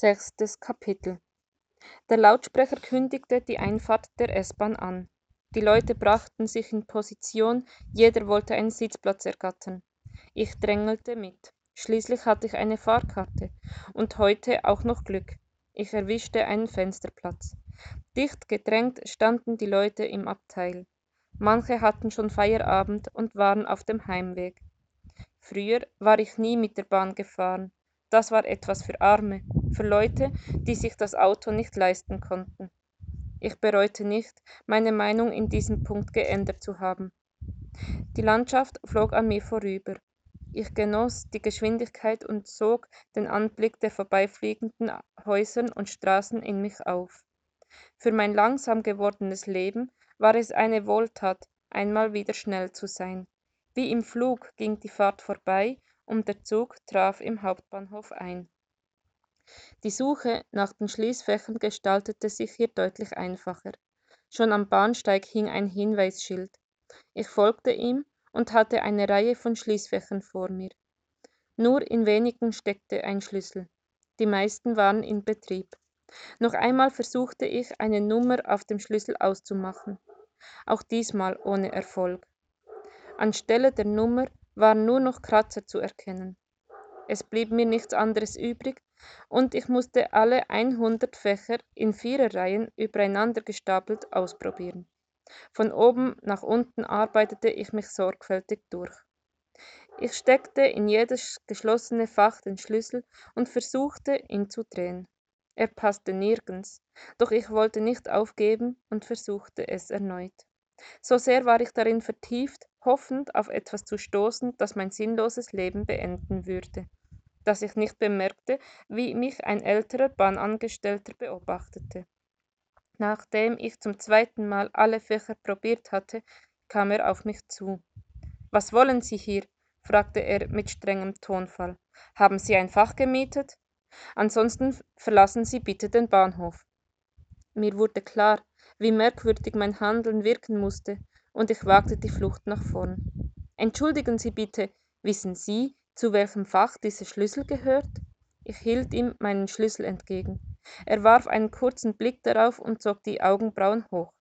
Sechstes Kapitel Der Lautsprecher kündigte die Einfahrt der S-Bahn an. Die Leute brachten sich in Position, jeder wollte einen Sitzplatz ergattern. Ich drängelte mit. Schließlich hatte ich eine Fahrkarte und heute auch noch Glück. Ich erwischte einen Fensterplatz. Dicht gedrängt standen die Leute im Abteil. Manche hatten schon Feierabend und waren auf dem Heimweg. Früher war ich nie mit der Bahn gefahren. Das war etwas für Arme, für Leute, die sich das Auto nicht leisten konnten. Ich bereute nicht, meine Meinung in diesem Punkt geändert zu haben. Die Landschaft flog an mir vorüber. Ich genoss die Geschwindigkeit und sog den Anblick der vorbeifliegenden Häuser und Straßen in mich auf. Für mein langsam gewordenes Leben war es eine Wohltat, einmal wieder schnell zu sein. Wie im Flug ging die Fahrt vorbei und der Zug traf im Hauptbahnhof ein. Die Suche nach den Schließfächern gestaltete sich hier deutlich einfacher. Schon am Bahnsteig hing ein Hinweisschild. Ich folgte ihm und hatte eine Reihe von Schließfächern vor mir. Nur in wenigen steckte ein Schlüssel. Die meisten waren in Betrieb. Noch einmal versuchte ich, eine Nummer auf dem Schlüssel auszumachen. Auch diesmal ohne Erfolg. Anstelle der Nummer waren nur noch Kratzer zu erkennen. Es blieb mir nichts anderes übrig, und ich musste alle 100 Fächer in Viererreihen übereinander gestapelt ausprobieren. Von oben nach unten arbeitete ich mich sorgfältig durch. Ich steckte in jedes geschlossene Fach den Schlüssel und versuchte, ihn zu drehen. Er passte nirgends, doch ich wollte nicht aufgeben und versuchte es erneut. So sehr war ich darin vertieft, hoffend auf etwas zu stoßen, das mein sinnloses Leben beenden würde, dass ich nicht bemerkte, wie mich ein älterer Bahnangestellter beobachtete. Nachdem ich zum zweiten Mal alle Fächer probiert hatte, kam er auf mich zu. Was wollen Sie hier? fragte er mit strengem Tonfall. Haben Sie ein Fach gemietet? Ansonsten verlassen Sie bitte den Bahnhof. Mir wurde klar, wie merkwürdig mein Handeln wirken musste, und ich wagte die Flucht nach vorn. Entschuldigen Sie bitte, wissen Sie, zu welchem Fach dieser Schlüssel gehört? Ich hielt ihm meinen Schlüssel entgegen. Er warf einen kurzen Blick darauf und zog die Augenbrauen hoch.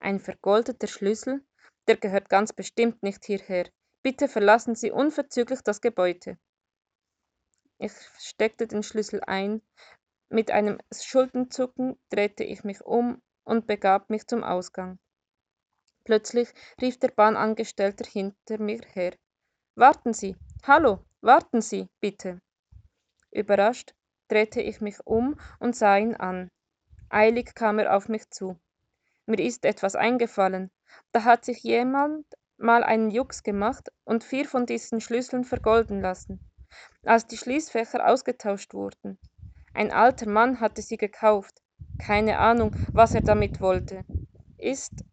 Ein vergoldeter Schlüssel? Der gehört ganz bestimmt nicht hierher. Bitte verlassen Sie unverzüglich das Gebäude. Ich steckte den Schlüssel ein. Mit einem Schulterzucken drehte ich mich um und begab mich zum Ausgang. Plötzlich rief der Bahnangestellte hinter mir her. Warten Sie. Hallo, warten Sie, bitte. Überrascht drehte ich mich um und sah ihn an. Eilig kam er auf mich zu. Mir ist etwas eingefallen. Da hat sich jemand mal einen Jux gemacht und vier von diesen Schlüsseln vergolden lassen, als die Schließfächer ausgetauscht wurden. Ein alter Mann hatte sie gekauft. Keine Ahnung, was er damit wollte. Ist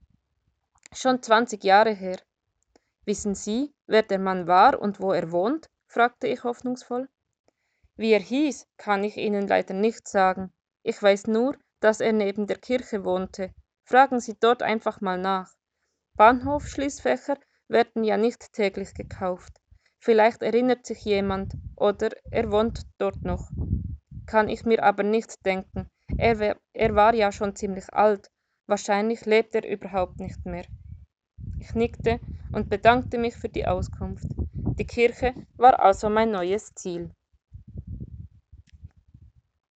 schon zwanzig Jahre her. Wissen Sie, wer der Mann war und wo er wohnt? fragte ich hoffnungsvoll. Wie er hieß, kann ich Ihnen leider nicht sagen. Ich weiß nur, dass er neben der Kirche wohnte. Fragen Sie dort einfach mal nach. Bahnhofschließfächer werden ja nicht täglich gekauft. Vielleicht erinnert sich jemand oder er wohnt dort noch. Kann ich mir aber nicht denken. Er, er war ja schon ziemlich alt. Wahrscheinlich lebt er überhaupt nicht mehr. Ich nickte und bedankte mich für die Auskunft. Die Kirche war also mein neues Ziel.